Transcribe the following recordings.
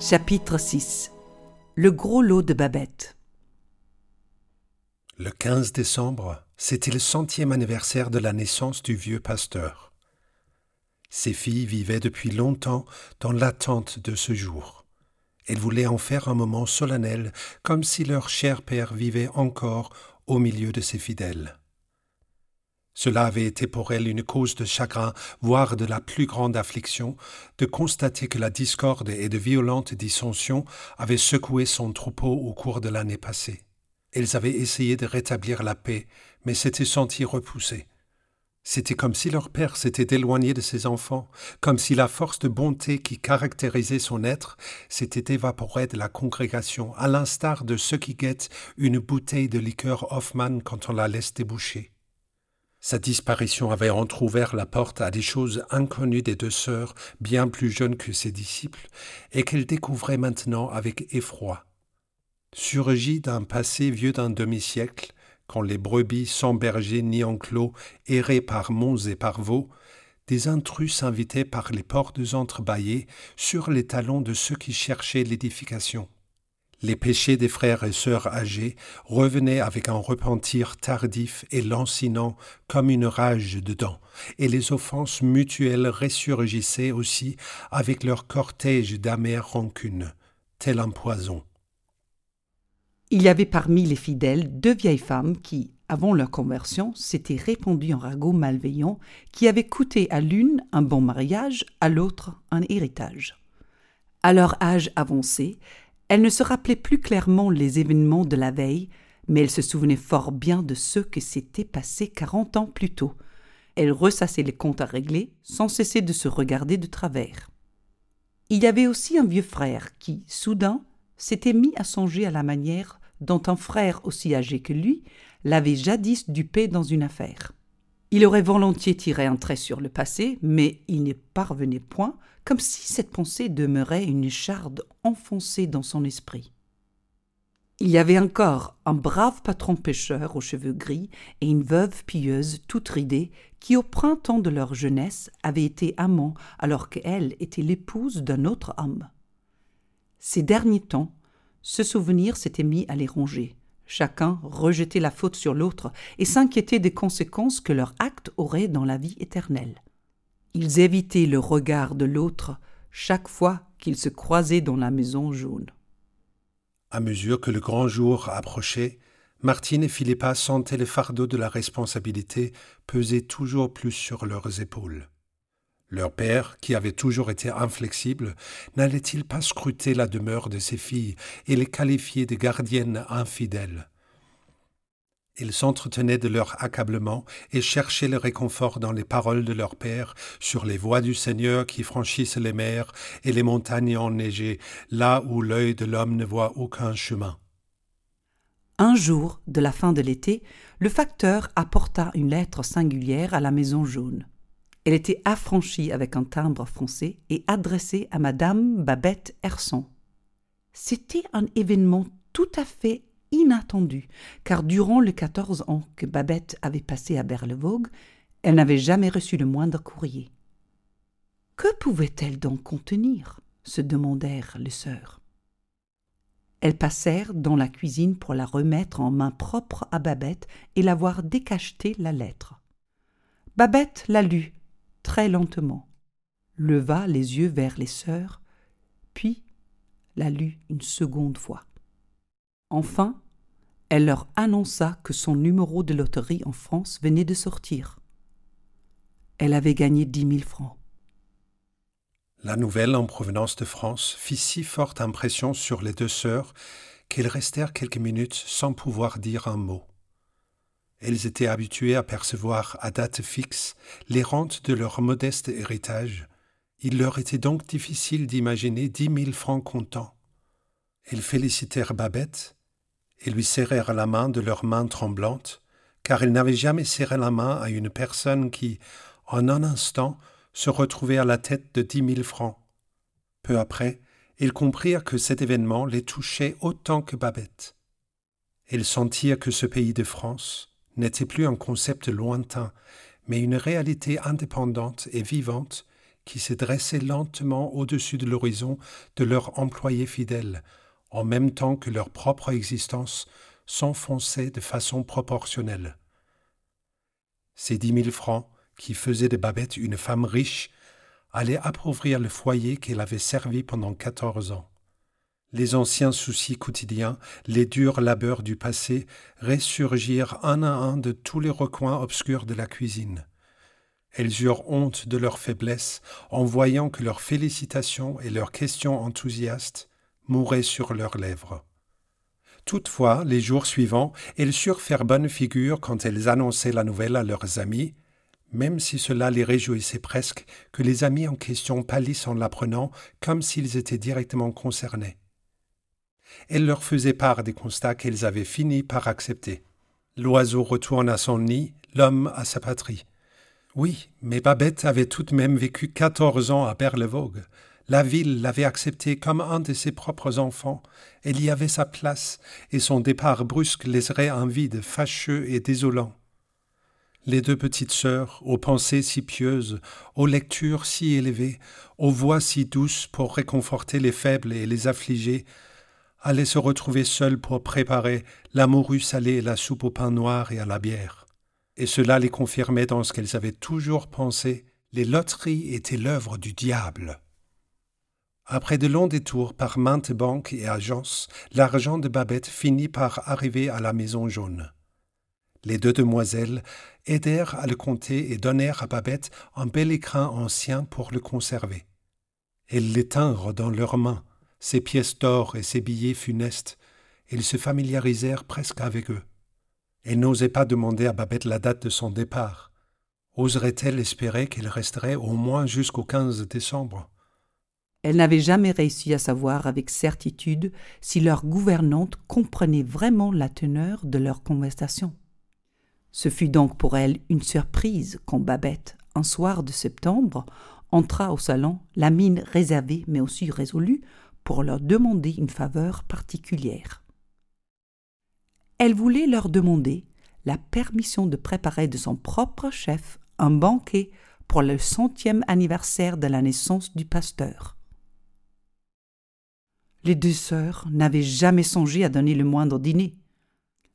Chapitre 6 Le gros lot de Babette Le 15 décembre, c'était le centième anniversaire de la naissance du vieux pasteur. Ses filles vivaient depuis longtemps dans l'attente de ce jour. Elles voulaient en faire un moment solennel, comme si leur cher père vivait encore au milieu de ses fidèles. Cela avait été pour elle une cause de chagrin, voire de la plus grande affliction, de constater que la discorde et de violentes dissensions avaient secoué son troupeau au cours de l'année passée. Elles avaient essayé de rétablir la paix, mais s'étaient senties repoussées. C'était comme si leur père s'était éloigné de ses enfants, comme si la force de bonté qui caractérisait son être s'était évaporée de la congrégation, à l'instar de ceux qui guettent une bouteille de liqueur Hoffmann quand on la laisse déboucher. Sa disparition avait entr'ouvert la porte à des choses inconnues des deux sœurs, bien plus jeunes que ses disciples, et qu'elles découvraient maintenant avec effroi. Surgis d'un passé vieux d'un demi-siècle, quand les brebis sans berger ni enclos erraient par monts et par vaux, des intrus s'invitaient par les portes entrebâillées sur les talons de ceux qui cherchaient l'édification. Les péchés des frères et sœurs âgés revenaient avec un repentir tardif et lancinant comme une rage dedans, et les offenses mutuelles ressurgissaient aussi avec leur cortège d'amères rancunes, tel un poison. Il y avait parmi les fidèles deux vieilles femmes qui, avant leur conversion, s'étaient répandues en ragots malveillants qui avaient coûté à l'une un bon mariage, à l'autre un héritage. À leur âge avancé, elle ne se rappelait plus clairement les événements de la veille, mais elle se souvenait fort bien de ceux qui s'étaient passés quarante ans plus tôt. Elle ressassait les comptes à régler, sans cesser de se regarder de travers. Il y avait aussi un vieux frère qui, soudain, s'était mis à songer à la manière dont un frère aussi âgé que lui l'avait jadis dupé dans une affaire. Il aurait volontiers tiré un trait sur le passé, mais il n'y parvenait point, comme si cette pensée demeurait une charde enfoncée dans son esprit. Il y avait encore un brave patron pêcheur aux cheveux gris et une veuve pieuse toute ridée qui, au printemps de leur jeunesse, avaient été amants alors qu'elle était l'épouse d'un autre homme. Ces derniers temps, ce souvenir s'était mis à les ronger. Chacun rejetait la faute sur l'autre et s'inquiétait des conséquences que leur acte aurait dans la vie éternelle. Ils évitaient le regard de l'autre chaque fois qu'ils se croisaient dans la maison jaune. À mesure que le grand jour approchait, Martine et Philippa sentaient le fardeau de la responsabilité peser toujours plus sur leurs épaules. Leur père, qui avait toujours été inflexible, n'allait-il pas scruter la demeure de ses filles et les qualifier de gardiennes infidèles? Ils s'entretenaient de leur accablement et cherchaient le réconfort dans les paroles de leur père sur les voies du Seigneur qui franchissent les mers et les montagnes enneigées, là où l'œil de l'homme ne voit aucun chemin. Un jour, de la fin de l'été, le facteur apporta une lettre singulière à la maison jaune. Elle était affranchie avec un timbre français et adressée à Madame Babette Herson. C'était un événement tout à fait inattendu, car durant les quatorze ans que Babette avait passé à Berlevogue, elle n'avait jamais reçu le moindre courrier. Que pouvait-elle donc contenir? se demandèrent les sœurs. Elles passèrent dans la cuisine pour la remettre en main propre à Babette et la voir décacheter la lettre. Babette la lut très lentement, leva les yeux vers les sœurs, puis la lut une seconde fois. Enfin, elle leur annonça que son numéro de loterie en France venait de sortir. Elle avait gagné dix mille francs. La nouvelle en provenance de France fit si forte impression sur les deux sœurs qu'elles restèrent quelques minutes sans pouvoir dire un mot. Elles étaient habituées à percevoir à date fixe les rentes de leur modeste héritage. Il leur était donc difficile d'imaginer dix mille francs comptants. Elles félicitèrent Babette et lui serrèrent la main de leurs mains tremblantes, car elles n'avaient jamais serré la main à une personne qui, en un instant, se retrouvait à la tête de dix mille francs. Peu après, ils comprirent que cet événement les touchait autant que Babette. Elles sentirent que ce pays de France, n'était plus un concept lointain, mais une réalité indépendante et vivante qui se dressaient lentement au-dessus de l'horizon de leurs employés fidèles, en même temps que leur propre existence s'enfonçait de façon proportionnelle. Ces dix mille francs, qui faisaient de Babette une femme riche, allaient appauvrir le foyer qu'elle avait servi pendant quatorze ans. Les anciens soucis quotidiens, les durs labeurs du passé ressurgirent un à un de tous les recoins obscurs de la cuisine. Elles eurent honte de leur faiblesse en voyant que leurs félicitations et leurs questions enthousiastes mouraient sur leurs lèvres. Toutefois, les jours suivants, elles surent faire bonne figure quand elles annonçaient la nouvelle à leurs amis, même si cela les réjouissait presque que les amis en question pâlissent en l'apprenant comme s'ils étaient directement concernés. Elle leur faisait part des constats qu'elles avaient fini par accepter. L'oiseau retourne à son nid, l'homme à sa patrie. Oui, mais Babette avait tout de même vécu quatorze ans à Berlevogue. La ville l'avait accepté comme un de ses propres enfants. Elle y avait sa place, et son départ brusque laisserait un vide fâcheux et désolant. Les deux petites sœurs, aux pensées si pieuses, aux lectures si élevées, aux voix si douces pour réconforter les faibles et les affligés, allaient se retrouver seules pour préparer la morue salée et la soupe au pain noir et à la bière. Et cela les confirmait dans ce qu'elles avaient toujours pensé, les loteries étaient l'œuvre du diable. Après de longs détours par maintes banques et agences, l'argent de Babette finit par arriver à la maison jaune. Les deux demoiselles aidèrent à le compter et donnèrent à Babette un bel écrin ancien pour le conserver. Elles l'étinrent dans leurs mains, ses pièces d'or et ses billets funestes, ils se familiarisèrent presque avec eux. Elle n'osait pas demander à Babette la date de son départ. Oserait-elle espérer qu'elle resterait au moins jusqu'au 15 décembre? Elle n'avait jamais réussi à savoir avec certitude si leur gouvernante comprenait vraiment la teneur de leur conversation. Ce fut donc pour elle une surprise quand Babette, un soir de septembre, entra au salon, la mine réservée mais aussi résolue, pour leur demander une faveur particulière. Elle voulait leur demander la permission de préparer de son propre chef un banquet pour le centième anniversaire de la naissance du pasteur. Les deux sœurs n'avaient jamais songé à donner le moindre dîner.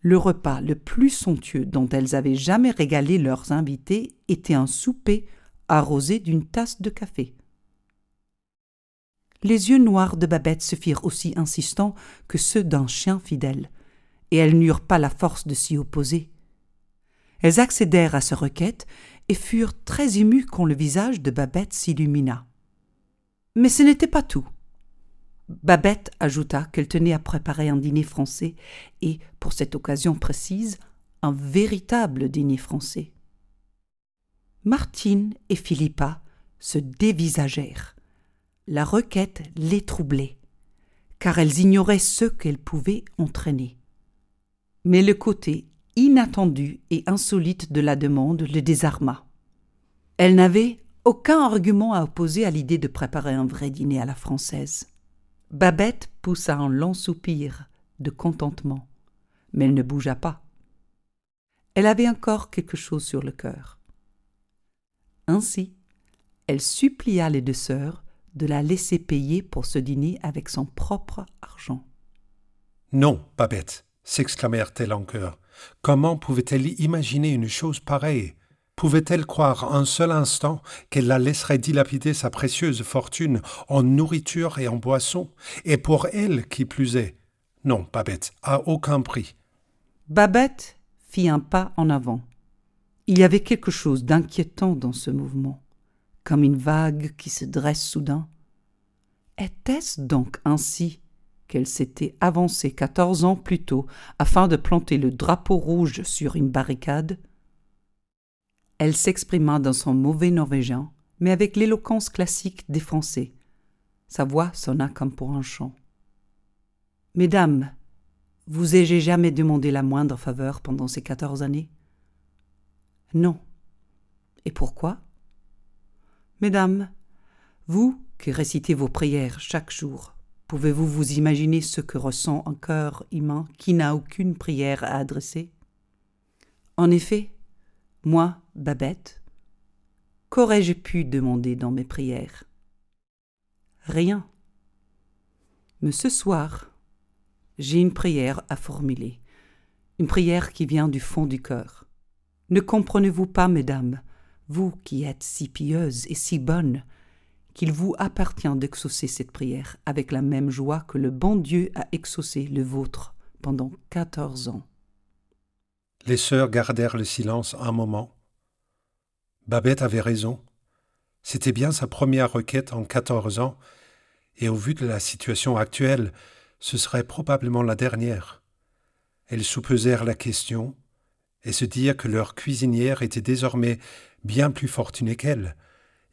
Le repas le plus somptueux dont elles avaient jamais régalé leurs invités était un souper arrosé d'une tasse de café. Les yeux noirs de Babette se firent aussi insistants que ceux d'un chien fidèle, et elles n'eurent pas la force de s'y opposer. Elles accédèrent à ce requête et furent très émues quand le visage de Babette s'illumina. Mais ce n'était pas tout. Babette ajouta qu'elle tenait à préparer un dîner français et, pour cette occasion précise, un véritable dîner français. Martine et Philippa se dévisagèrent la requête les troublait, car elles ignoraient ce qu'elles pouvaient entraîner. Mais le côté inattendu et insolite de la demande le désarma. Elles n'avaient aucun argument à opposer à l'idée de préparer un vrai dîner à la française. Babette poussa un long soupir de contentement, mais elle ne bougea pas. Elle avait encore quelque chose sur le cœur. Ainsi, elle supplia les deux sœurs de la laisser payer pour ce dîner avec son propre argent. Non, Babette, s'exclamèrent-elles en chœur. Comment pouvait-elle imaginer une chose pareille? Pouvait-elle croire un seul instant qu'elle la laisserait dilapider sa précieuse fortune en nourriture et en boisson, et pour elle qui plus est? Non, Babette, à aucun prix. Babette fit un pas en avant. Il y avait quelque chose d'inquiétant dans ce mouvement comme une vague qui se dresse soudain. Était-ce donc ainsi qu'elle s'était avancée quatorze ans plus tôt afin de planter le drapeau rouge sur une barricade? Elle s'exprima dans son mauvais norvégien, mais avec l'éloquence classique des Français. Sa voix sonna comme pour un chant. Mesdames, vous ai-je jamais demandé la moindre faveur pendant ces quatorze années Non. Et pourquoi? Mesdames, vous qui récitez vos prières chaque jour, pouvez-vous vous imaginer ce que ressent un cœur humain qui n'a aucune prière à adresser? En effet, moi, Babette, qu'aurais-je pu demander dans mes prières? Rien. Mais ce soir, j'ai une prière à formuler, une prière qui vient du fond du cœur. Ne comprenez-vous pas, mesdames, vous qui êtes si pieuses et si bonnes, qu'il vous appartient d'exaucer cette prière avec la même joie que le bon Dieu a exaucé le vôtre pendant quatorze ans. Les sœurs gardèrent le silence un moment. Babette avait raison. C'était bien sa première requête en quatorze ans, et au vu de la situation actuelle, ce serait probablement la dernière. Elles soupesèrent la question et se dirent que leur cuisinière était désormais bien plus fortunée qu'elle,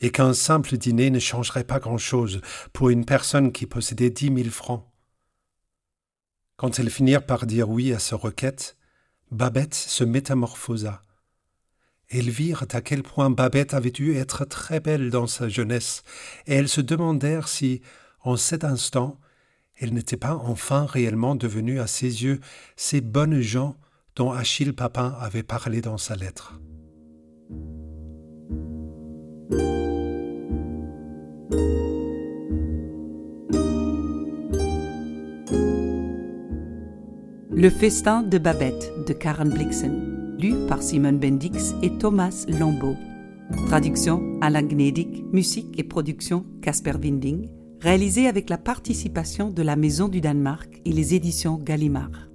et qu'un simple dîner ne changerait pas grand-chose pour une personne qui possédait dix mille francs. Quand elles finirent par dire oui à ce requête, Babette se métamorphosa. Elles virent à quel point Babette avait dû être très belle dans sa jeunesse, et elles se demandèrent si, en cet instant, elle n'était pas enfin réellement devenue à ses yeux ces bonnes gens dont Achille Papin avait parlé dans sa lettre. Le festin de Babette de Karen Blixen, lu par Simon Bendix et Thomas Lambeau. Traduction Alain Gnedig, musique et production Casper Winding, réalisé avec la participation de la Maison du Danemark et les éditions Gallimard.